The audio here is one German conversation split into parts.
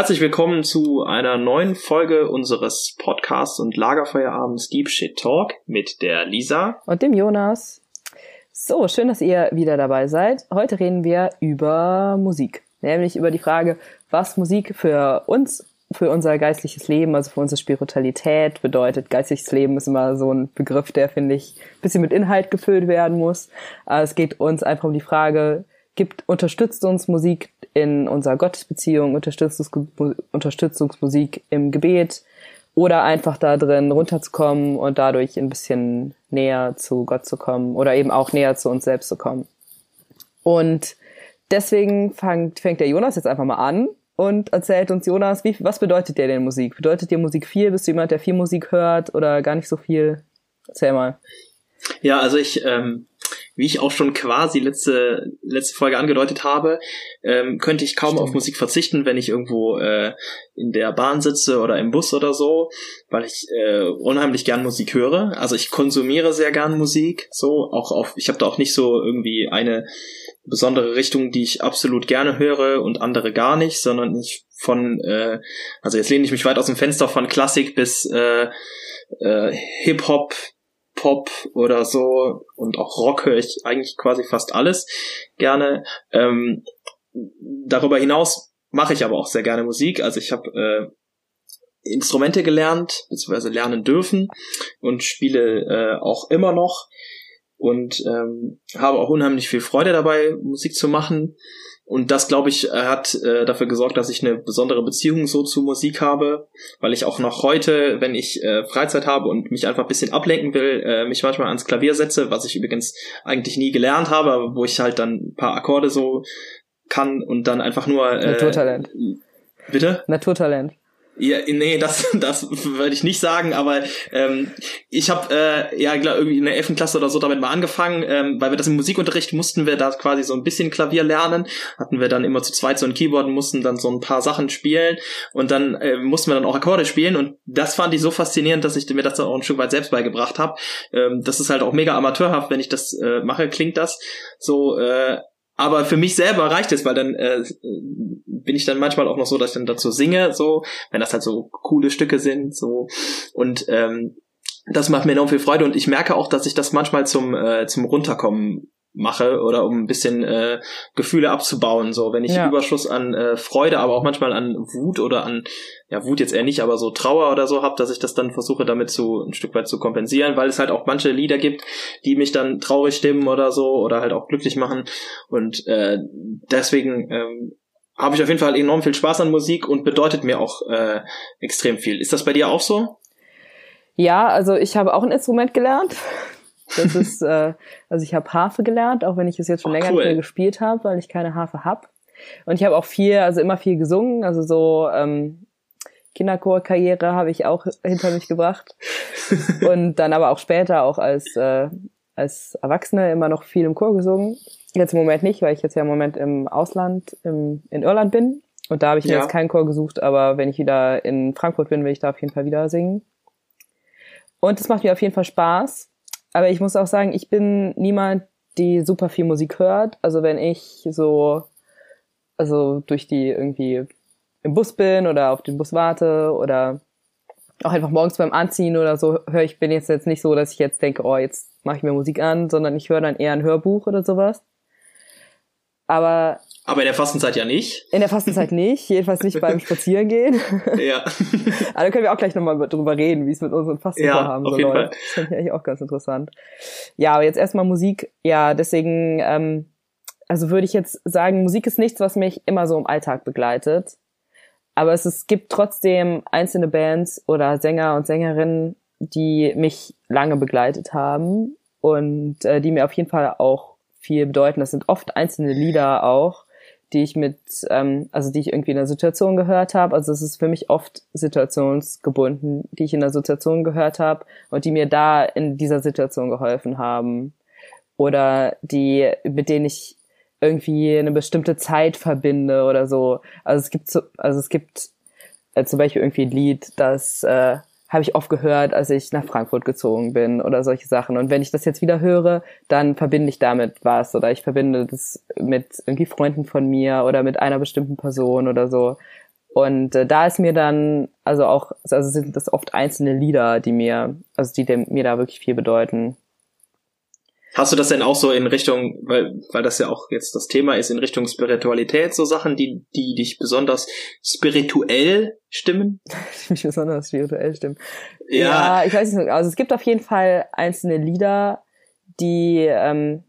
Herzlich willkommen zu einer neuen Folge unseres Podcasts und Lagerfeuerabends Deep Shit Talk mit der Lisa und dem Jonas. So, schön, dass ihr wieder dabei seid. Heute reden wir über Musik, nämlich über die Frage, was Musik für uns, für unser geistliches Leben, also für unsere Spiritualität bedeutet. Geistliches Leben ist immer so ein Begriff, der, finde ich, ein bisschen mit Inhalt gefüllt werden muss. Aber es geht uns einfach um die Frage, gibt, unterstützt uns Musik in unserer Gottesbeziehung, Unterstützungs Unterstützungsmusik im Gebet oder einfach da drin runterzukommen und dadurch ein bisschen näher zu Gott zu kommen oder eben auch näher zu uns selbst zu kommen. Und deswegen fängt, fängt der Jonas jetzt einfach mal an und erzählt uns, Jonas, wie, was bedeutet dir denn Musik? Bedeutet dir Musik viel? Bist du jemand, der viel Musik hört oder gar nicht so viel? Erzähl mal. Ja, also ich ähm, wie ich auch schon quasi letzte, letzte Folge angedeutet habe, ähm, könnte ich kaum Stimmt. auf Musik verzichten, wenn ich irgendwo äh, in der Bahn sitze oder im Bus oder so, weil ich äh, unheimlich gern Musik höre. Also ich konsumiere sehr gern Musik, so auch auf. Ich habe da auch nicht so irgendwie eine besondere Richtung, die ich absolut gerne höre und andere gar nicht, sondern ich von, äh, also jetzt lehne ich mich weit aus dem Fenster von Klassik bis äh, äh, Hip Hop, Pop oder so und auch Rock höre ich eigentlich quasi fast alles gerne. Ähm, darüber hinaus mache ich aber auch sehr gerne Musik. Also ich habe äh, Instrumente gelernt, beziehungsweise lernen dürfen und spiele äh, auch immer noch und ähm, habe auch unheimlich viel Freude dabei, Musik zu machen. Und das, glaube ich, hat äh, dafür gesorgt, dass ich eine besondere Beziehung so zu Musik habe, weil ich auch noch heute, wenn ich äh, Freizeit habe und mich einfach ein bisschen ablenken will, äh, mich manchmal ans Klavier setze, was ich übrigens eigentlich nie gelernt habe, aber wo ich halt dann ein paar Akkorde so kann und dann einfach nur. Äh, Naturtalent. Bitte? Naturtalent. Ja, nee, das, das würde ich nicht sagen, aber ähm, ich habe äh, ja glaub, irgendwie in der 11. Klasse oder so damit mal angefangen, ähm, weil wir das im Musikunterricht mussten wir da quasi so ein bisschen Klavier lernen, hatten wir dann immer zu zweit so ein Keyboard mussten dann so ein paar Sachen spielen und dann äh, mussten wir dann auch Akkorde spielen und das fand ich so faszinierend, dass ich mir das dann auch ein Stück weit selbst beigebracht habe. Ähm, das ist halt auch mega amateurhaft, wenn ich das äh, mache, klingt das so äh, aber für mich selber reicht es, weil dann äh, bin ich dann manchmal auch noch so, dass ich dann dazu singe, so, wenn das halt so coole Stücke sind, so. Und ähm, das macht mir enorm viel Freude und ich merke auch, dass ich das manchmal zum, äh, zum Runterkommen mache oder um ein bisschen äh, Gefühle abzubauen. So, wenn ich ja. Überschuss an äh, Freude, aber auch manchmal an Wut oder an, ja, Wut jetzt eher nicht, aber so Trauer oder so hab, dass ich das dann versuche, damit zu ein Stück weit zu kompensieren, weil es halt auch manche Lieder gibt, die mich dann traurig stimmen oder so oder halt auch glücklich machen. Und äh, deswegen ähm, habe ich auf jeden Fall enorm viel Spaß an Musik und bedeutet mir auch äh, extrem viel. Ist das bei dir auch so? Ja, also ich habe auch ein Instrument gelernt. Das ist, äh, also ich habe Harfe gelernt, auch wenn ich es jetzt schon oh, länger cool. nicht mehr gespielt habe, weil ich keine Harfe hab. Und ich habe auch viel, also immer viel gesungen, also so ähm, Kinderchorkarriere habe ich auch hinter mich gebracht. Und dann aber auch später, auch als, äh, als Erwachsene, immer noch viel im Chor gesungen. Jetzt im Moment nicht, weil ich jetzt ja im Moment im Ausland, im, in Irland bin. Und da habe ich mir ja. jetzt keinen Chor gesucht, aber wenn ich wieder in Frankfurt bin, will ich da auf jeden Fall wieder singen. Und es macht mir auf jeden Fall Spaß. Aber ich muss auch sagen, ich bin niemand, die super viel Musik hört. Also wenn ich so, also durch die irgendwie im Bus bin oder auf den Bus warte oder auch einfach morgens beim Anziehen oder so höre ich, bin jetzt jetzt nicht so, dass ich jetzt denke, oh, jetzt mache ich mir Musik an, sondern ich höre dann eher ein Hörbuch oder sowas. Aber aber in der Fastenzeit ja nicht. In der Fastenzeit nicht, jedenfalls nicht beim Spazierengehen. Ja. Aber da können wir auch gleich nochmal drüber reden, wie es mit unseren Fastenvorhaben ja, so läuft. Das finde ich eigentlich auch ganz interessant. Ja, aber jetzt erstmal Musik. Ja, deswegen, ähm, also würde ich jetzt sagen, Musik ist nichts, was mich immer so im Alltag begleitet. Aber es, es gibt trotzdem einzelne Bands oder Sänger und Sängerinnen, die mich lange begleitet haben und äh, die mir auf jeden Fall auch viel bedeuten. Das sind oft einzelne Lieder auch, die ich mit, ähm, also die ich irgendwie in einer Situation gehört habe. Also es ist für mich oft situationsgebunden, die ich in einer Situation gehört habe und die mir da in dieser Situation geholfen haben. Oder die, mit denen ich irgendwie eine bestimmte Zeit verbinde oder so. Also es gibt so, also es gibt äh, zum Beispiel irgendwie ein Lied, das äh, habe ich oft gehört, als ich nach Frankfurt gezogen bin oder solche Sachen. Und wenn ich das jetzt wieder höre, dann verbinde ich damit was oder ich verbinde das mit irgendwie Freunden von mir oder mit einer bestimmten Person oder so. Und äh, da ist mir dann, also auch, also sind das oft einzelne Lieder, die mir, also die dem, mir da wirklich viel bedeuten. Hast du das denn auch so in Richtung, weil, weil das ja auch jetzt das Thema ist, in Richtung Spiritualität, so Sachen, die, die dich besonders spirituell stimmen? die mich besonders spirituell stimmen. Ja. ja, ich weiß nicht, also es gibt auf jeden Fall einzelne Lieder, die, ähm,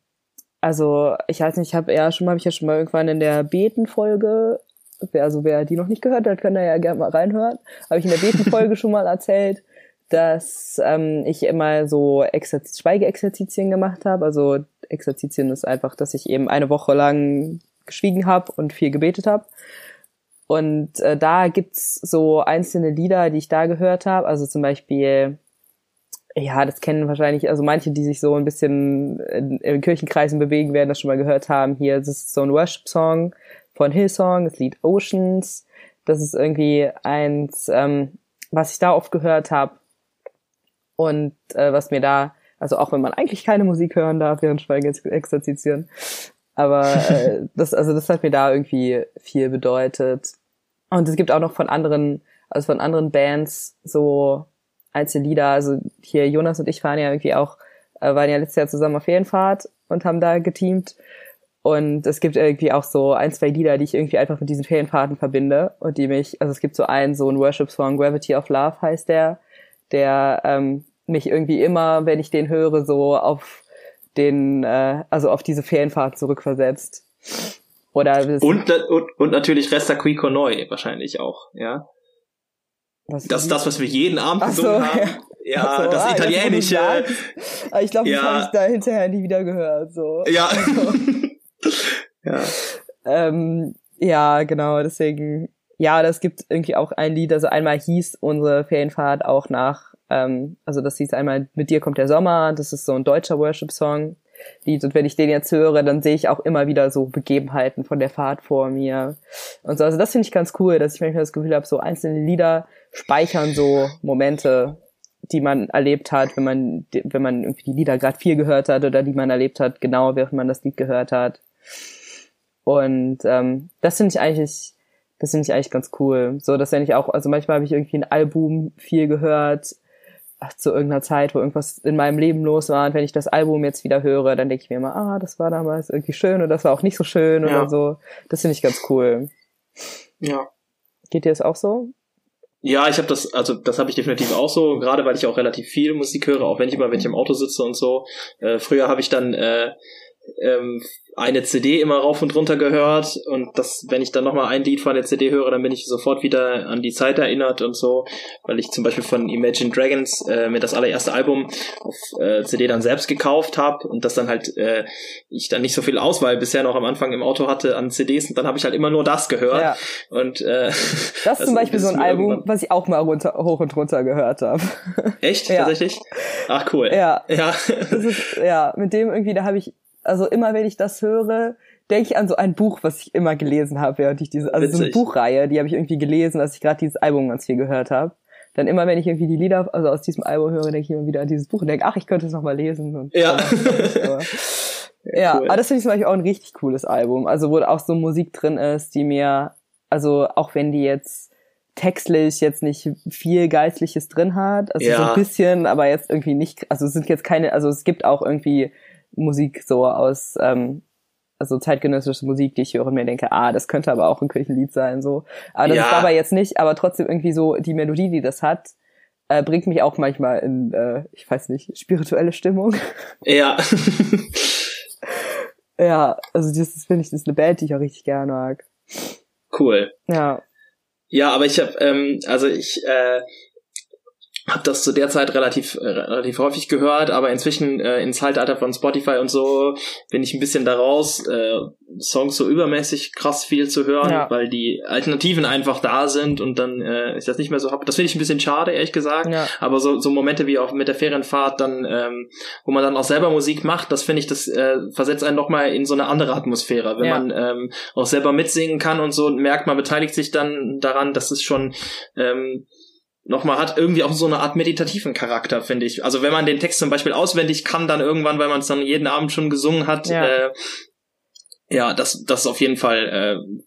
also ich weiß nicht, ich habe ja schon mal, habe ich ja schon mal irgendwann in der Beten-Folge, also wer die noch nicht gehört hat, kann da ja gerne mal reinhören, habe ich in der Beten-Folge schon mal erzählt, dass ähm, ich immer so Exerz Schweigeexerzitien gemacht habe. Also Exerzitien ist einfach, dass ich eben eine Woche lang geschwiegen habe und viel gebetet habe. Und äh, da gibt's so einzelne Lieder, die ich da gehört habe. Also zum Beispiel, ja, das kennen wahrscheinlich, also manche, die sich so ein bisschen in, in Kirchenkreisen bewegen, werden das schon mal gehört haben. Hier, das ist so ein Worship-Song von Hillsong, das Lied Oceans. Das ist irgendwie eins, ähm, was ich da oft gehört habe. Und äh, was mir da, also auch wenn man eigentlich keine Musik hören darf während Schweigeexerzitien, aber äh, das, also das hat mir da irgendwie viel bedeutet. Und es gibt auch noch von anderen, also von anderen Bands so Einzellieder. Also hier Jonas und ich waren ja irgendwie auch, äh, waren ja letztes Jahr zusammen auf Ferienfahrt und haben da geteamt. Und es gibt irgendwie auch so ein, zwei Lieder, die ich irgendwie einfach mit diesen Ferienfahrten verbinde und die mich, also es gibt so einen, so ein Worship-Song, Gravity of Love heißt der, der ähm, mich irgendwie immer, wenn ich den höre, so auf den, äh, also auf diese Ferienfahrt zurückversetzt. Oder und, und, und natürlich Resta Qui Noi wahrscheinlich auch, ja. Was das ist das, was wir jeden Abend gesungen so, haben. Ja, ja so, das ah, Italienische. Aber ich glaube, das ja. habe ich da hinterher nie wieder gehört. So. Ja. Also. ja. Ähm, ja, genau, deswegen, ja, das gibt irgendwie auch ein Lied, also einmal hieß unsere Ferienfahrt auch nach ähm, also das hieß einmal Mit dir kommt der Sommer, das ist so ein deutscher Worship-Song. Und wenn ich den jetzt höre, dann sehe ich auch immer wieder so Begebenheiten von der Fahrt vor mir. Und so, also das finde ich ganz cool, dass ich manchmal das Gefühl habe, so einzelne Lieder speichern so Momente, die man erlebt hat, wenn man, wenn man irgendwie die Lieder gerade viel gehört hat oder die man erlebt hat, genau während man das Lied gehört hat. Und ähm, das finde ich eigentlich, das finde ich eigentlich ganz cool. So, dass wenn ich auch, also manchmal habe ich irgendwie ein Album viel gehört zu irgendeiner Zeit, wo irgendwas in meinem Leben los war. Und wenn ich das Album jetzt wieder höre, dann denke ich mir immer, ah, das war damals irgendwie schön oder das war auch nicht so schön ja. oder so. Das finde ich ganz cool. Ja. Geht dir das auch so? Ja, ich habe das, also das habe ich definitiv auch so, gerade weil ich auch relativ viel Musik höre, auch wenn ich immer, wenn ich im Auto sitze und so. Äh, früher habe ich dann äh, ähm, eine CD immer rauf und runter gehört und das, wenn ich dann nochmal ein Lied von der CD höre, dann bin ich sofort wieder an die Zeit erinnert und so, weil ich zum Beispiel von Imagine Dragons äh, mir das allererste Album auf äh, CD dann selbst gekauft habe und das dann halt äh, ich dann nicht so viel Auswahl bisher noch am Anfang im Auto hatte an CDs und dann habe ich halt immer nur das gehört ja. und äh, das, ist zum Beispiel so ein Album, was ich auch mal runter, hoch und runter gehört habe. Echt? Ja. Tatsächlich? Ach cool. Ja. Ja. Ist, ja, mit dem irgendwie, da habe ich also immer wenn ich das höre, denke ich an so ein Buch, was ich immer gelesen habe, während ich diese, also Witzig. so eine Buchreihe, die habe ich irgendwie gelesen, als ich gerade dieses Album ganz viel gehört habe. Dann immer, wenn ich irgendwie die Lieder, also aus diesem Album höre, denke ich immer wieder an dieses Buch und denke, ach, ich könnte es noch mal lesen. Und ja. aber, ja, cool. aber das finde ich zum Beispiel auch ein richtig cooles Album. Also wo auch so Musik drin ist, die mir, also auch wenn die jetzt textlich jetzt nicht viel Geistliches drin hat, also ja. so ein bisschen, aber jetzt irgendwie nicht, also es sind jetzt keine, also es gibt auch irgendwie Musik so aus, ähm, also zeitgenössische Musik, die ich höre und mir denke, ah, das könnte aber auch ein Kirchenlied sein, so. Aber das ja. ist dabei jetzt nicht, aber trotzdem irgendwie so die Melodie, die das hat, äh, bringt mich auch manchmal in, äh, ich weiß nicht, spirituelle Stimmung. Ja. ja, also das finde ich, das ist eine Band, die ich auch richtig gerne mag. Cool. Ja. Ja, aber ich habe, ähm, also ich, äh, habe das zu der Zeit relativ äh, relativ häufig gehört, aber inzwischen äh, ins Zeitalter von Spotify und so bin ich ein bisschen daraus, äh, Songs so übermäßig krass viel zu hören, ja. weil die Alternativen einfach da sind und dann äh, ich das nicht mehr so. Das finde ich ein bisschen schade, ehrlich gesagt. Ja. Aber so, so Momente wie auch mit der Ferienfahrt, dann, ähm, wo man dann auch selber Musik macht, das finde ich, das äh, versetzt einen nochmal in so eine andere Atmosphäre. Wenn ja. man ähm, auch selber mitsingen kann und so merkt, man beteiligt sich dann daran, das ist schon ähm, nochmal hat irgendwie auch so eine Art meditativen Charakter, finde ich. Also wenn man den Text zum Beispiel auswendig kann, dann irgendwann, weil man es dann jeden Abend schon gesungen hat, ja, äh, ja das, das auf jeden Fall, äh,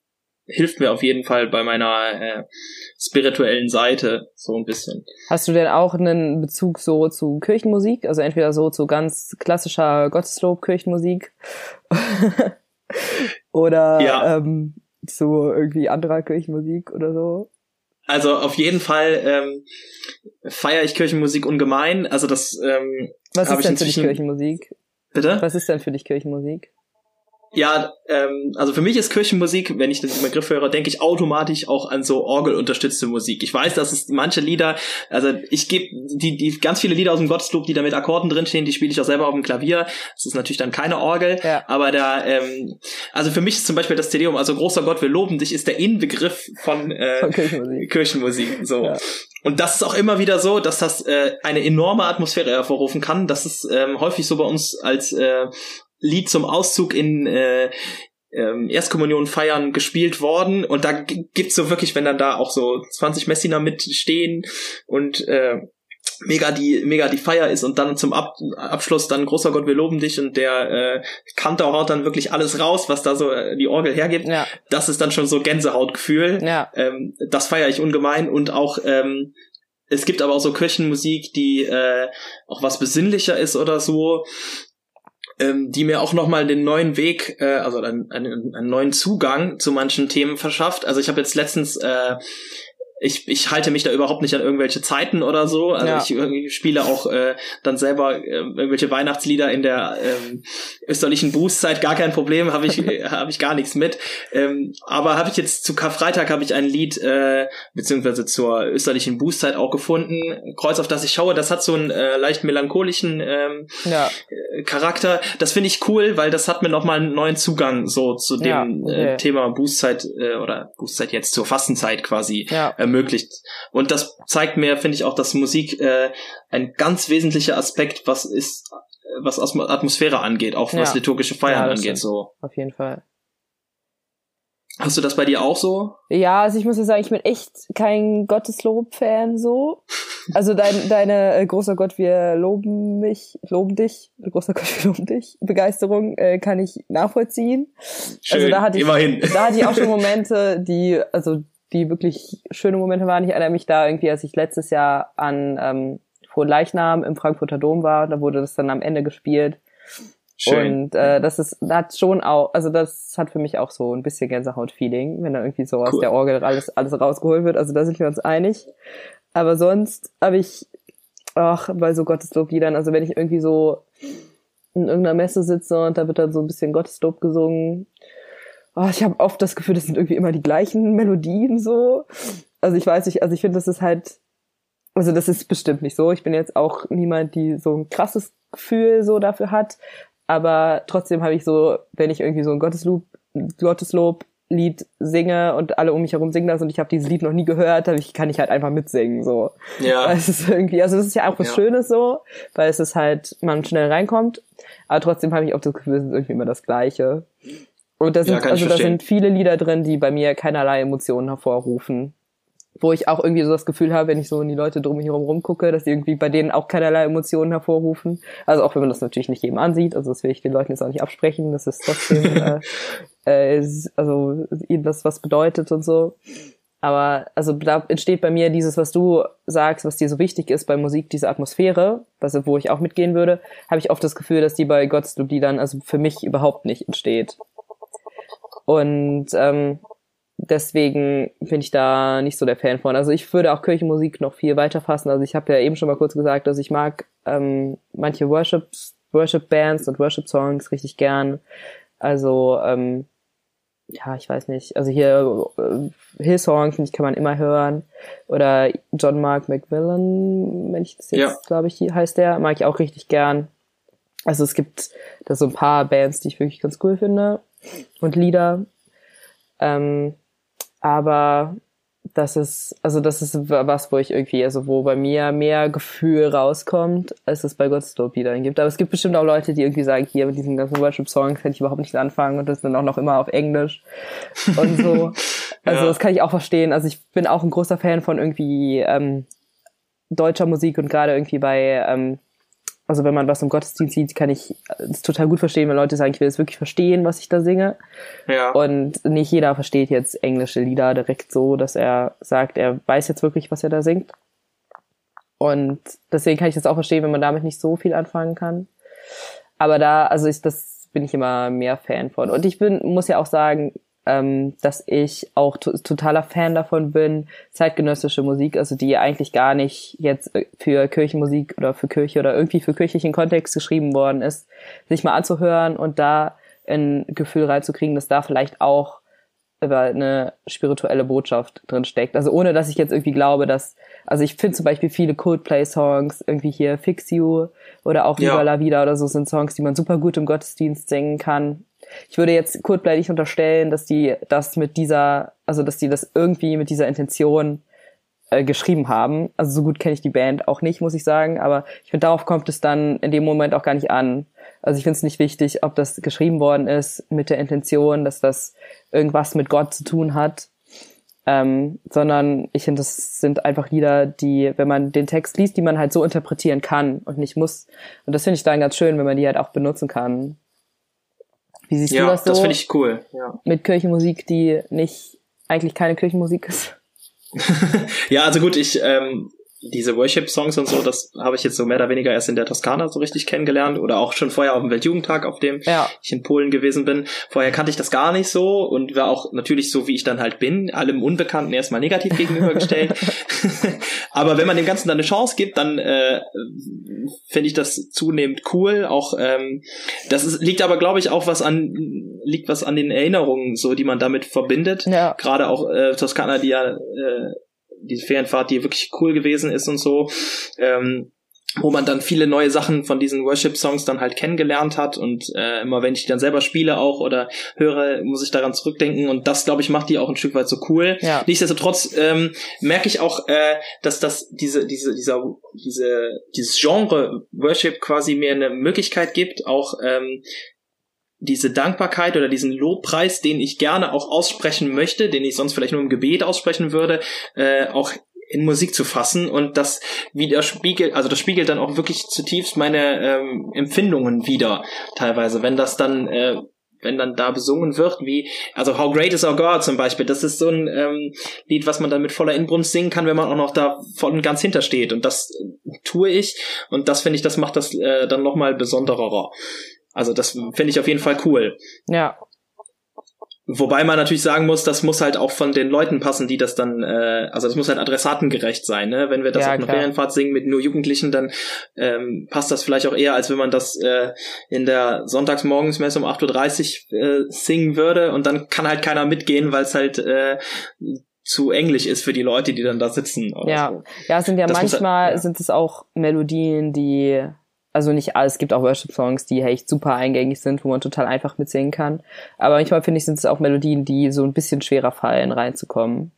hilft mir auf jeden Fall bei meiner äh, spirituellen Seite so ein bisschen. Hast du denn auch einen Bezug so zu Kirchenmusik? Also entweder so zu ganz klassischer Gotteslob-Kirchenmusik oder ja. ähm, zu irgendwie anderer Kirchenmusik oder so? Also auf jeden Fall ähm, feiere ich Kirchenmusik ungemein. Also das ähm, Was ist denn für dich Kirchenmusik? Bitte? Was ist denn für dich Kirchenmusik? Ja, ähm, also für mich ist Kirchenmusik, wenn ich den Begriff höre, denke ich automatisch auch an so orgelunterstützte Musik. Ich weiß, dass es manche Lieder, also ich gebe die, die ganz viele Lieder aus dem Gotteslob, die da mit Akkorden drinstehen, die spiele ich auch selber auf dem Klavier. Das ist natürlich dann keine Orgel, ja. aber da, ähm, also für mich ist zum Beispiel das Tedeum, also großer Gott, wir loben dich, ist der Inbegriff von, äh, von Kirchenmusik. Kirchenmusik. So. Ja. Und das ist auch immer wieder so, dass das äh, eine enorme Atmosphäre hervorrufen kann. Das ist ähm, häufig so bei uns als äh, Lied zum Auszug in äh, ähm, Erstkommunion feiern gespielt worden und da gibt's so wirklich, wenn dann da auch so 20 Messiner mitstehen und äh, mega die mega die Feier ist und dann zum Ab Abschluss dann großer Gott wir loben dich und der äh, Kantor haut dann wirklich alles raus was da so äh, die Orgel hergibt ja. das ist dann schon so Gänsehautgefühl ja. ähm, das feiere ich ungemein und auch ähm, es gibt aber auch so Kirchenmusik die äh, auch was besinnlicher ist oder so ähm, die mir auch nochmal den neuen Weg, äh, also einen, einen, einen neuen Zugang zu manchen Themen verschafft. Also ich habe jetzt letztens äh, ich, ich halte mich da überhaupt nicht an irgendwelche Zeiten oder so. Also ja. ich, ich spiele auch äh, dann selber äh, irgendwelche Weihnachtslieder in der ähm, österlichen Bußzeit, gar kein Problem, habe ich habe ich gar nichts mit. Ähm, aber habe ich jetzt zu Karfreitag habe ich ein Lied äh, beziehungsweise zur österlichen Bußzeit auch gefunden. Kreuz auf das ich schaue, das hat so einen äh, leicht melancholischen ähm, ja. Äh, Charakter. Das finde ich cool, weil das hat mir nochmal einen neuen Zugang so zu dem ja, okay. äh, Thema Bußzeit äh, oder Bußzeit jetzt zur Fastenzeit quasi. Ja ermöglicht. Und das zeigt mir, finde ich, auch, dass Musik äh, ein ganz wesentlicher Aspekt, was ist, was Atmosphäre angeht, auch was ja. liturgische Feiern ja, angeht. So. Auf jeden Fall. Hast du das bei dir auch so? Ja, also ich muss ja sagen, ich bin echt kein Gotteslob-Fan so. Also dein, deine äh, großer Gott, wir loben mich, loben dich, großer Gott, wir loben dich. Begeisterung äh, kann ich nachvollziehen. Schön, also da hatte ich, immerhin. da hatte ich auch schon Momente, die, also die wirklich schöne Momente waren. Ich erinnere mich da irgendwie, als ich letztes Jahr an ähm, Frohen Leichnam im Frankfurter Dom war, da wurde das dann am Ende gespielt. Schön. Und äh, das ist, das hat schon auch, also das hat für mich auch so ein bisschen Gänsehaut-Feeling, wenn da irgendwie so cool. aus der Orgel alles, alles rausgeholt wird. Also da sind wir uns einig. Aber sonst habe ich, ach, bei so Gotteslobliedern, also wenn ich irgendwie so in irgendeiner Messe sitze und da wird dann so ein bisschen Gotteslob gesungen, oh, ich habe oft das Gefühl, das sind irgendwie immer die gleichen Melodien so. Also ich weiß nicht, also ich finde, das ist halt, also das ist bestimmt nicht so. Ich bin jetzt auch niemand, die so ein krasses Gefühl so dafür hat. Aber trotzdem habe ich so, wenn ich irgendwie so ein Gotteslob, Gotteslob Lied singe und alle um mich herum singen das und ich habe dieses Lied noch nie gehört, dann kann ich halt einfach mitsingen so. Ja. Es ist irgendwie, also das ist ja auch was ja. Schönes so, weil es ist halt, man schnell reinkommt, aber trotzdem habe ich auch das Gefühl, es ist irgendwie immer das Gleiche. Und da sind, ja, also da sind viele Lieder drin, die bei mir keinerlei Emotionen hervorrufen. Wo ich auch irgendwie so das Gefühl habe, wenn ich so in die Leute drumherum rumgucke, dass die irgendwie bei denen auch keinerlei Emotionen hervorrufen. Also auch wenn man das natürlich nicht jedem ansieht, also das will ich den Leuten jetzt auch nicht absprechen, das ist trotzdem, äh, äh, also ihnen das was bedeutet und so. Aber also da entsteht bei mir dieses, was du sagst, was dir so wichtig ist bei Musik, diese Atmosphäre, was, wo ich auch mitgehen würde, habe ich oft das Gefühl, dass die bei Gotteslob dann also für mich überhaupt nicht entsteht. Und ähm, deswegen bin ich da nicht so der Fan von. Also ich würde auch Kirchenmusik noch viel weiter fassen. Also ich habe ja eben schon mal kurz gesagt, dass ich mag ähm, manche Worship Worship Bands und Worship Songs richtig gern. Also ähm, ja, ich weiß nicht. Also hier äh, Hillsong finde ich kann man immer hören oder John Mark McMillan, wenn ich das jetzt ja. glaube ich heißt der, mag ich auch richtig gern. Also es gibt da so ein paar Bands, die ich wirklich ganz cool finde und Lieder. Ähm, aber das ist, also das ist was, wo ich irgendwie, also wo bei mir mehr Gefühl rauskommt, als es bei Gotteslob Liedern gibt. Aber es gibt bestimmt auch Leute, die irgendwie sagen, hier mit diesen ganzen Worship-Songs kann ich überhaupt nicht anfangen und das sind auch noch immer auf Englisch und so. Also ja. das kann ich auch verstehen. Also ich bin auch ein großer Fan von irgendwie ähm, deutscher Musik und gerade irgendwie bei ähm, also wenn man was im Gottesdienst sieht, kann ich es total gut verstehen, wenn Leute sagen, ich will es wirklich verstehen, was ich da singe. Ja. Und nicht jeder versteht jetzt englische Lieder direkt so, dass er sagt, er weiß jetzt wirklich, was er da singt. Und deswegen kann ich das auch verstehen, wenn man damit nicht so viel anfangen kann. Aber da, also ich, das bin ich immer mehr Fan von. Und ich bin, muss ja auch sagen, ähm, dass ich auch totaler Fan davon bin, zeitgenössische Musik, also die eigentlich gar nicht jetzt äh, für Kirchenmusik oder für Kirche oder irgendwie für kirchlichen Kontext geschrieben worden ist, sich mal anzuhören und da ein Gefühl reinzukriegen, dass da vielleicht auch über eine spirituelle Botschaft drin steckt. Also ohne, dass ich jetzt irgendwie glaube, dass, also ich finde zum Beispiel viele Coldplay-Songs, irgendwie hier Fix You oder auch Viva ja. la Vida oder so sind Songs, die man super gut im Gottesdienst singen kann ich würde jetzt nicht unterstellen, dass die das mit dieser, also dass die das irgendwie mit dieser Intention äh, geschrieben haben. Also so gut kenne ich die Band auch nicht, muss ich sagen, aber ich finde, darauf kommt es dann in dem Moment auch gar nicht an. Also ich finde es nicht wichtig, ob das geschrieben worden ist mit der Intention, dass das irgendwas mit Gott zu tun hat, ähm, sondern ich finde, das sind einfach Lieder, die, wenn man den Text liest, die man halt so interpretieren kann und nicht muss. Und das finde ich dann ganz schön, wenn man die halt auch benutzen kann. Wie siehst ja, du das so? das finde ich cool. Ja. Mit Kirchenmusik, die nicht eigentlich keine Kirchenmusik ist. ja, also gut, ich ähm, diese Worship-Songs und so, das habe ich jetzt so mehr oder weniger erst in der Toskana so richtig kennengelernt oder auch schon vorher auf dem Weltjugendtag, auf dem ja. ich in Polen gewesen bin. Vorher kannte ich das gar nicht so und war auch natürlich so, wie ich dann halt bin, allem Unbekannten erstmal negativ gegenübergestellt. Aber wenn man dem Ganzen dann eine Chance gibt, dann äh, finde ich das zunehmend cool. Auch ähm, das ist, liegt aber, glaube ich, auch was an liegt was an den Erinnerungen, so die man damit verbindet. Ja. Gerade auch äh, Toskana, die ja äh, diese Ferienfahrt, die wirklich cool gewesen ist und so. Ähm, wo man dann viele neue Sachen von diesen Worship-Songs dann halt kennengelernt hat und äh, immer wenn ich die dann selber spiele auch oder höre, muss ich daran zurückdenken und das, glaube ich, macht die auch ein Stück weit so cool. Ja. Nichtsdestotrotz ähm, merke ich auch, äh, dass das diese, diese, dieser, diese, dieses Genre Worship quasi mir eine Möglichkeit gibt, auch ähm, diese Dankbarkeit oder diesen Lobpreis, den ich gerne auch aussprechen möchte, den ich sonst vielleicht nur im Gebet aussprechen würde, äh, auch in Musik zu fassen und das widerspiegelt, also das spiegelt dann auch wirklich zutiefst meine ähm, Empfindungen wieder, teilweise, wenn das dann äh, wenn dann da besungen wird, wie, also How Great is Our God zum Beispiel, das ist so ein ähm, Lied, was man dann mit voller Inbrunst singen kann, wenn man auch noch da voll und ganz hintersteht. Und das tue ich. Und das finde ich, das macht das äh, dann nochmal besonderer. Also das finde ich auf jeden Fall cool. Ja. Wobei man natürlich sagen muss, das muss halt auch von den Leuten passen, die das dann, äh, also das muss halt adressatengerecht sein, ne? Wenn wir das ja, auf einer Ferienfahrt singen mit nur Jugendlichen, dann ähm, passt das vielleicht auch eher, als wenn man das äh, in der Sonntagsmorgensmesse um 8.30 Uhr äh, singen würde und dann kann halt keiner mitgehen, weil es halt äh, zu englisch ist für die Leute, die dann da sitzen. ja, so. ja, es sind ja das manchmal halt, ja. sind es auch Melodien, die also nicht alles, es gibt auch Worship-Songs, die echt super eingängig sind, wo man total einfach mitsingen kann. Aber manchmal finde ich, sind es auch Melodien, die so ein bisschen schwerer fallen, reinzukommen.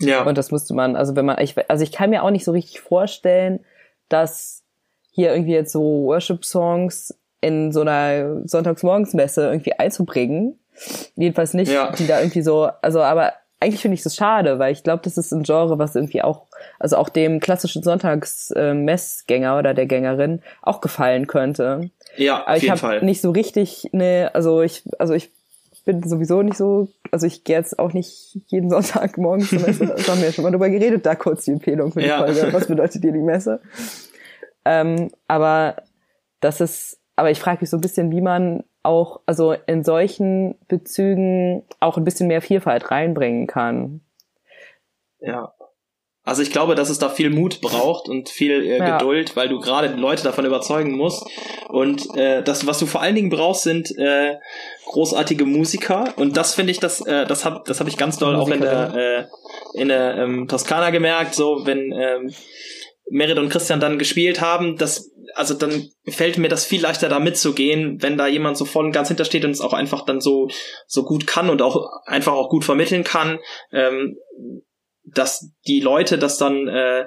Ja. Und das musste man, also wenn man, ich, also ich kann mir auch nicht so richtig vorstellen, dass hier irgendwie jetzt so Worship-Songs in so einer Sonntagsmorgensmesse irgendwie einzubringen. Jedenfalls nicht, ja. die da irgendwie so, also aber eigentlich finde ich das schade, weil ich glaube, das ist ein Genre, was irgendwie auch, also auch dem klassischen Sonntagsmessgänger äh, oder der Gängerin auch gefallen könnte. Ja, Aber auf ich habe nicht so richtig ne, also ich, also ich bin sowieso nicht so, also ich gehe jetzt auch nicht jeden Sonntag morgens zur Messe. Das haben wir ja schon mal drüber geredet, da kurz die Empfehlung für die ja. Folge. Was bedeutet dir die Messe? Ähm, aber das ist, aber ich frage mich so ein bisschen, wie man auch, also in solchen Bezügen auch ein bisschen mehr Vielfalt reinbringen kann. Ja. Also ich glaube, dass es da viel Mut braucht und viel äh, ja. Geduld, weil du gerade Leute davon überzeugen musst. Und äh, das, was du vor allen Dingen brauchst, sind äh, großartige Musiker. Und das finde ich, das, äh, das habe das hab ich ganz doll auch in der, äh, in der ähm, Toskana gemerkt, so wenn ähm, Merit und Christian dann gespielt haben, das also dann fällt mir das viel leichter da mitzugehen, wenn da jemand so voll und ganz hintersteht und es auch einfach dann so so gut kann und auch einfach auch gut vermitteln kann, ähm, dass die Leute das dann äh,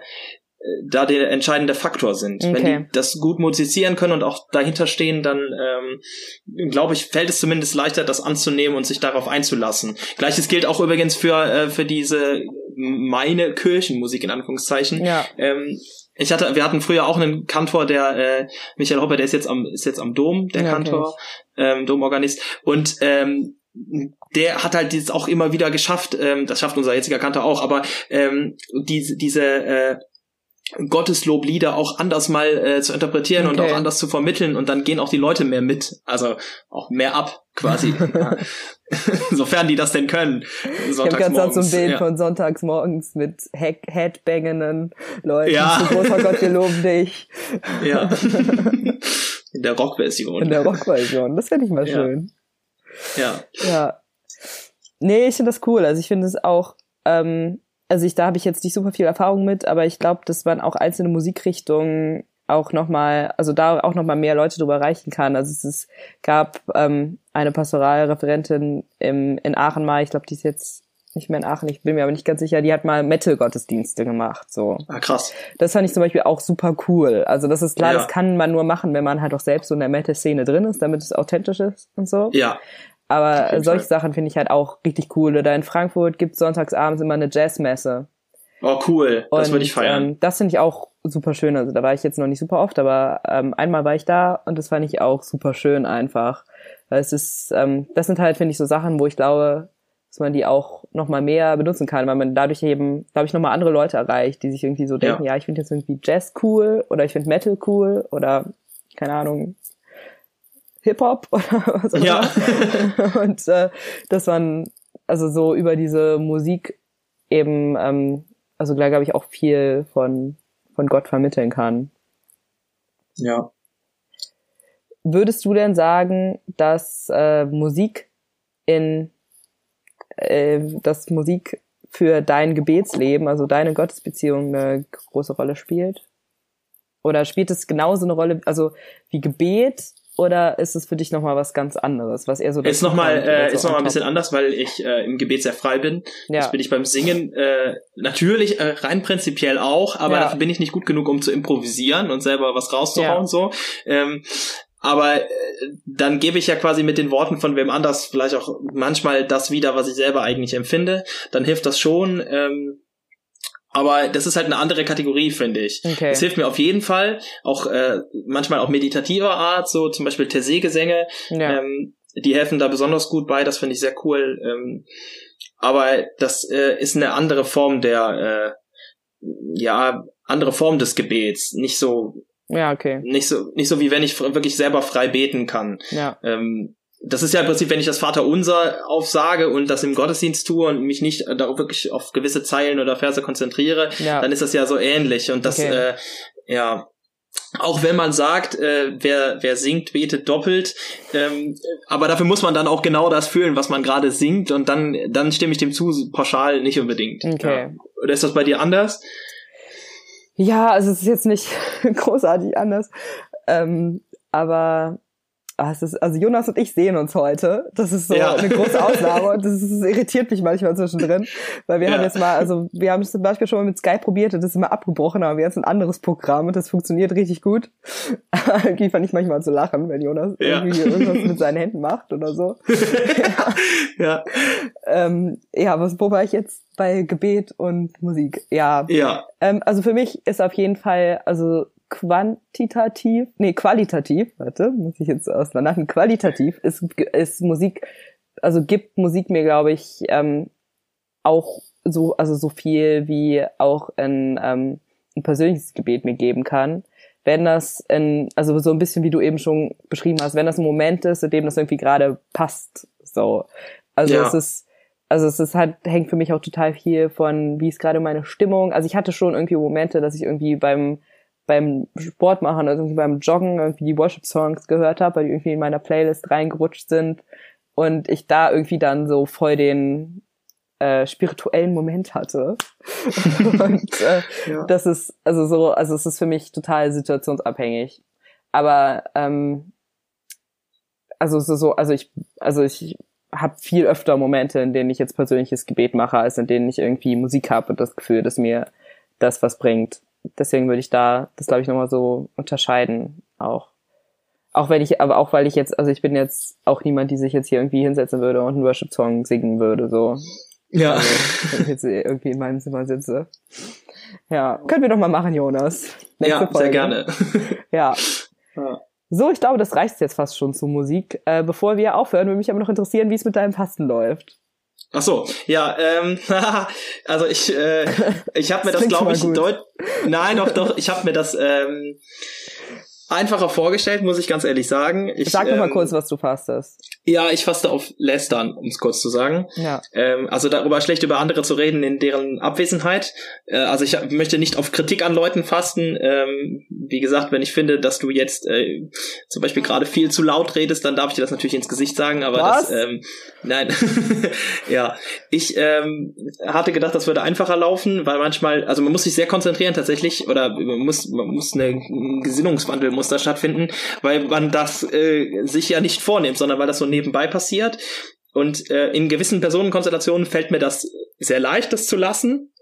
da der entscheidende Faktor sind. Okay. Wenn die das gut musizieren können und auch dahinter stehen, dann ähm, glaube ich, fällt es zumindest leichter, das anzunehmen und sich darauf einzulassen. Gleiches gilt auch übrigens für, äh, für diese meine Kirchenmusik in Anführungszeichen. Ja. Ähm, ich hatte, wir hatten früher auch einen Kantor, der äh, Michael Hopper, der ist jetzt am ist jetzt am Dom, der ja, Kantor, ähm, Domorganist und ähm, der hat halt dieses auch immer wieder geschafft, ähm, das schafft unser jetziger Kantor auch, aber ähm, diese diese äh, Gottesloblieder auch anders mal äh, zu interpretieren okay. und auch anders zu vermitteln und dann gehen auch die Leute mehr mit, also auch mehr ab quasi, sofern die das denn können. Ich habe ganz so ein Bild ja. von sonntags morgens mit Headbangenden Leuten. Ja. Zu großer Gott, wir loben dich. Ja. In der Rockversion. In der Rockversion, das fände ich mal schön. Ja. Ja. Nee, ich finde das cool. Also ich finde es auch ähm, also ich, da habe ich jetzt nicht super viel Erfahrung mit, aber ich glaube, dass man auch einzelne Musikrichtungen auch nochmal, also da auch nochmal mehr Leute drüber erreichen kann. Also es ist, gab ähm, eine Pastoralreferentin im, in Aachen mal, ich glaube, die ist jetzt nicht mehr in Aachen, ich bin mir aber nicht ganz sicher, die hat mal Metal-Gottesdienste gemacht, so. Ah, krass. Das fand ich zum Beispiel auch super cool. Also das ist klar, ja. das kann man nur machen, wenn man halt auch selbst so in der Metal-Szene drin ist, damit es authentisch ist und so. Ja. Aber solche. Sachen finde ich halt auch richtig cool. Oder in Frankfurt gibt's sonntagsabends immer eine Jazzmesse. Oh, cool. Das würde ich feiern. Ähm, das finde ich auch super schön. Also da war ich jetzt noch nicht super oft, aber ähm, einmal war ich da und das fand ich auch super schön einfach. Weil es ist, ähm, das sind halt, finde ich, so Sachen, wo ich glaube, dass man die auch nochmal mehr benutzen kann, weil man dadurch eben, glaube ich, nochmal andere Leute erreicht, die sich irgendwie so denken, ja, ja ich finde jetzt irgendwie Jazz cool oder ich finde Metal cool oder keine Ahnung, Hip-Hop oder was auch ja. Und äh, dass man also so über diese Musik eben, ähm, also gleich glaube ich auch viel von, von Gott vermitteln kann. Ja. Würdest du denn sagen, dass äh, Musik in äh, dass Musik für dein Gebetsleben, also deine Gottesbeziehung, eine große Rolle spielt? Oder spielt es genauso eine Rolle, also wie Gebet oder ist es für dich nochmal was ganz anderes, was eher so ist nochmal äh, ist noch mal ein bisschen anders, weil ich äh, im Gebet sehr frei bin. Ja. Das bin ich beim Singen äh, natürlich äh, rein prinzipiell auch, aber ja. dafür bin ich nicht gut genug, um zu improvisieren und selber was rauszuhauen ja. so. Ähm, aber äh, dann gebe ich ja quasi mit den Worten von wem anders vielleicht auch manchmal das wieder, was ich selber eigentlich empfinde. Dann hilft das schon. Ähm, aber das ist halt eine andere Kategorie, finde ich. Okay. Es hilft mir auf jeden Fall, auch äh, manchmal auch meditativer Art, so zum Beispiel Tessé-Gesänge. Ja. Ähm, die helfen da besonders gut bei, das finde ich sehr cool. Ähm, aber das äh, ist eine andere Form der, äh, ja, andere Form des Gebets. Nicht so, ja, okay. Nicht so, nicht so wie wenn ich wirklich selber frei beten kann. Ja. Ähm, das ist ja im Prinzip, wenn ich das Vaterunser aufsage und das im Gottesdienst tue und mich nicht darauf wirklich auf gewisse Zeilen oder Verse konzentriere, ja. dann ist das ja so ähnlich. Und das, okay. äh, ja, auch wenn man sagt, äh, wer, wer singt, betet doppelt, ähm, aber dafür muss man dann auch genau das fühlen, was man gerade singt und dann, dann stimme ich dem zu, pauschal nicht unbedingt. Okay. Ja. Oder ist das bei dir anders? Ja, also es ist jetzt nicht großartig anders, ähm, aber Ah, es ist, also Jonas und ich sehen uns heute. Das ist so ja. eine große Ausnahme und das, ist, das, irritiert mich manchmal zwischendrin, weil wir ja. haben jetzt mal, also wir haben es zum Beispiel schon mal mit Skype probiert und das ist immer abgebrochen, aber wir haben jetzt ein anderes Programm und das funktioniert richtig gut. irgendwie fand ich manchmal zu lachen, wenn Jonas ja. irgendwie irgendwas mit seinen Händen macht oder so. ja. Ähm, ja, was, wo war ich jetzt? Bei Gebet und Musik. Ja. Ja. Ähm, also für mich ist auf jeden Fall, also quantitativ, nee, qualitativ, warte, muss ich jetzt auseinanderhalten, qualitativ ist, ist Musik, also gibt Musik mir, glaube ich, ähm, auch so, also so viel wie auch ein, ähm, ein persönliches Gebet mir geben kann. Wenn das in, also so ein bisschen wie du eben schon beschrieben hast, wenn das ein Moment ist, in dem das irgendwie gerade passt, so. Also ja. es ist, also es ist halt, hängt für mich auch total viel von, wie ist gerade meine Stimmung. Also ich hatte schon irgendwie Momente, dass ich irgendwie beim beim Sport machen, also irgendwie beim Joggen irgendwie die Worship-Songs gehört habe, weil die irgendwie in meiner Playlist reingerutscht sind und ich da irgendwie dann so voll den äh, spirituellen Moment hatte. und äh, ja. das ist also so, also es ist für mich total situationsabhängig. Aber ähm, also so, so also ich, also ich habe viel öfter Momente, in denen ich jetzt persönliches Gebet mache, als in denen ich irgendwie Musik habe und das Gefühl, dass mir das was bringt. Deswegen würde ich da das, glaube ich, nochmal so unterscheiden auch. Auch wenn ich, aber auch weil ich jetzt, also ich bin jetzt auch niemand, die sich jetzt hier irgendwie hinsetzen würde und einen Worship-Song singen würde, so. Ja. Also, wenn ich jetzt irgendwie in meinem Zimmer sitze. Ja, können wir doch mal machen, Jonas. Nächste ja, Folge. sehr gerne. ja. ja. So, ich glaube, das reicht jetzt fast schon zur Musik. Äh, bevor wir aufhören, würde mich aber noch interessieren, wie es mit deinem Fasten läuft. Ach so, ja, ähm, also ich, äh, ich habe mir das, das glaube ich, deut nein, doch, doch, ich habe mir das ähm, einfacher vorgestellt, muss ich ganz ehrlich sagen. Ich, Sag ähm, noch mal kurz, was du fastest. Ja, ich faste auf Lästern, um es kurz zu sagen. Ja. Ähm, also darüber schlecht über andere zu reden in deren Abwesenheit. Äh, also ich möchte nicht auf Kritik an Leuten fasten. Ähm, wie gesagt, wenn ich finde, dass du jetzt äh, zum Beispiel gerade viel zu laut redest, dann darf ich dir das natürlich ins Gesicht sagen. Aber was? das, ähm, nein, ja, ich ähm, hatte gedacht, das würde einfacher laufen, weil manchmal, also man muss sich sehr konzentrieren tatsächlich, oder man muss, man muss eine, ein Gesinnungswandel muss da stattfinden, weil man das äh, sich ja nicht vornimmt, sondern weil das so nebenbei passiert. Und äh, in gewissen Personenkonstellationen fällt mir das sehr leicht, das zu lassen.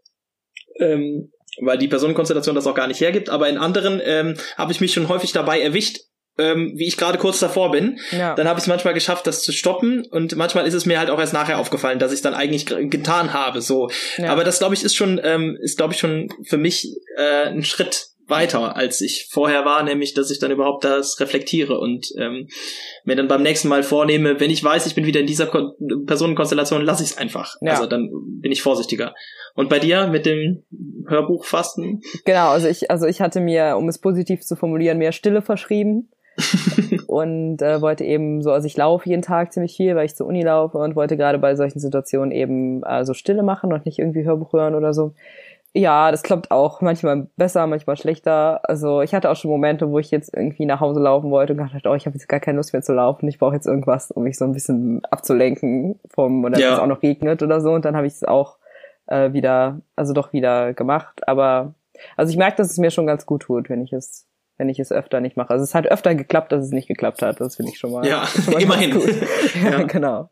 Ähm, weil die Personenkonstellation das auch gar nicht hergibt, aber in anderen ähm, habe ich mich schon häufig dabei erwischt, ähm, wie ich gerade kurz davor bin. Ja. Dann habe ich es manchmal geschafft, das zu stoppen und manchmal ist es mir halt auch erst nachher aufgefallen, dass ich dann eigentlich getan habe. So, ja. aber das glaube ich ist schon ähm, ist glaube ich schon für mich äh, ein Schritt weiter, als ich vorher war, nämlich, dass ich dann überhaupt das reflektiere und ähm, mir dann beim nächsten Mal vornehme, wenn ich weiß, ich bin wieder in dieser Kon Personenkonstellation, lasse ich es einfach. Ja. Also dann bin ich vorsichtiger. Und bei dir mit dem Hörbuchfasten? Genau, also ich, also ich hatte mir, um es positiv zu formulieren, mehr Stille verschrieben. und äh, wollte eben so, also ich laufe jeden Tag ziemlich viel, weil ich zur Uni laufe und wollte gerade bei solchen Situationen eben äh, so Stille machen und nicht irgendwie Hörbuch hören oder so. Ja, das klappt auch manchmal besser, manchmal schlechter. Also ich hatte auch schon Momente, wo ich jetzt irgendwie nach Hause laufen wollte und gedacht, oh, ich habe jetzt gar keine Lust mehr zu laufen. Ich brauche jetzt irgendwas, um mich so ein bisschen abzulenken vom oder ja. es auch noch regnet oder so. Und dann habe ich es auch äh, wieder, also doch wieder gemacht. Aber also ich merke, dass es mir schon ganz gut tut, wenn ich es, wenn ich es öfter nicht mache. Also es hat öfter geklappt, dass es nicht geklappt hat. Das finde ich schon mal. Ja, schon mal immerhin. Gut. ja, ja, genau.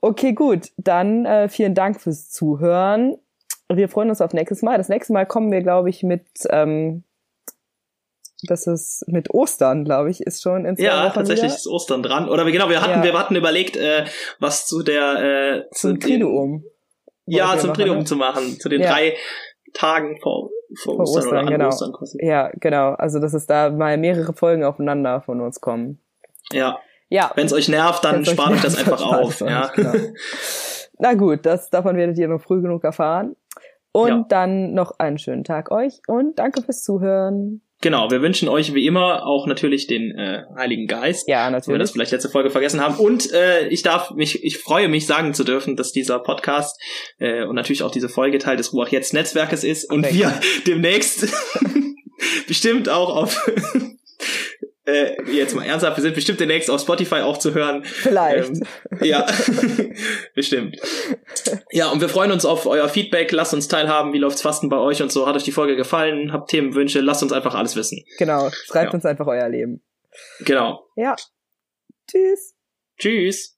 Okay, gut. Dann äh, vielen Dank fürs Zuhören wir freuen uns auf nächstes Mal. Das nächste Mal kommen wir, glaube ich, mit ähm, das ist mit Ostern, glaube ich, ist schon in zwei Ja, Wochen tatsächlich wieder. ist Ostern dran. Oder genau, wir hatten, ja. wir hatten überlegt, äh, was zu der äh, zu zum Triduum. Ja, zum Triduum ne? zu machen, zu den ja. drei Tagen vor, vor, vor Ostern, Ostern, genau. Ostern Ja, genau. Also dass es da mal mehrere Folgen aufeinander von uns kommen. Ja. Ja. Wenn es euch nervt, dann spart euch das einfach auf. Ja. Genau. Na gut, das davon werdet ihr noch früh genug erfahren. Und ja. dann noch einen schönen Tag euch und danke fürs Zuhören. Genau, wir wünschen euch wie immer auch natürlich den äh, Heiligen Geist. Ja, natürlich. Wenn wir das vielleicht letzte Folge vergessen haben. Und äh, ich darf mich, ich freue mich sagen zu dürfen, dass dieser Podcast äh, und natürlich auch diese Folge Teil des Ruach jetzt Netzwerkes ist und wir demnächst bestimmt auch auf äh, jetzt mal ernsthaft, wir sind bestimmt demnächst auf Spotify auch zu hören. Vielleicht. Ähm, ja, bestimmt. Ja, und wir freuen uns auf euer Feedback. Lasst uns teilhaben, wie läuft's Fasten bei euch und so. Hat euch die Folge gefallen? Habt Themenwünsche? Lasst uns einfach alles wissen. Genau, schreibt ja. uns einfach euer Leben. Genau. Ja. Tschüss. Tschüss.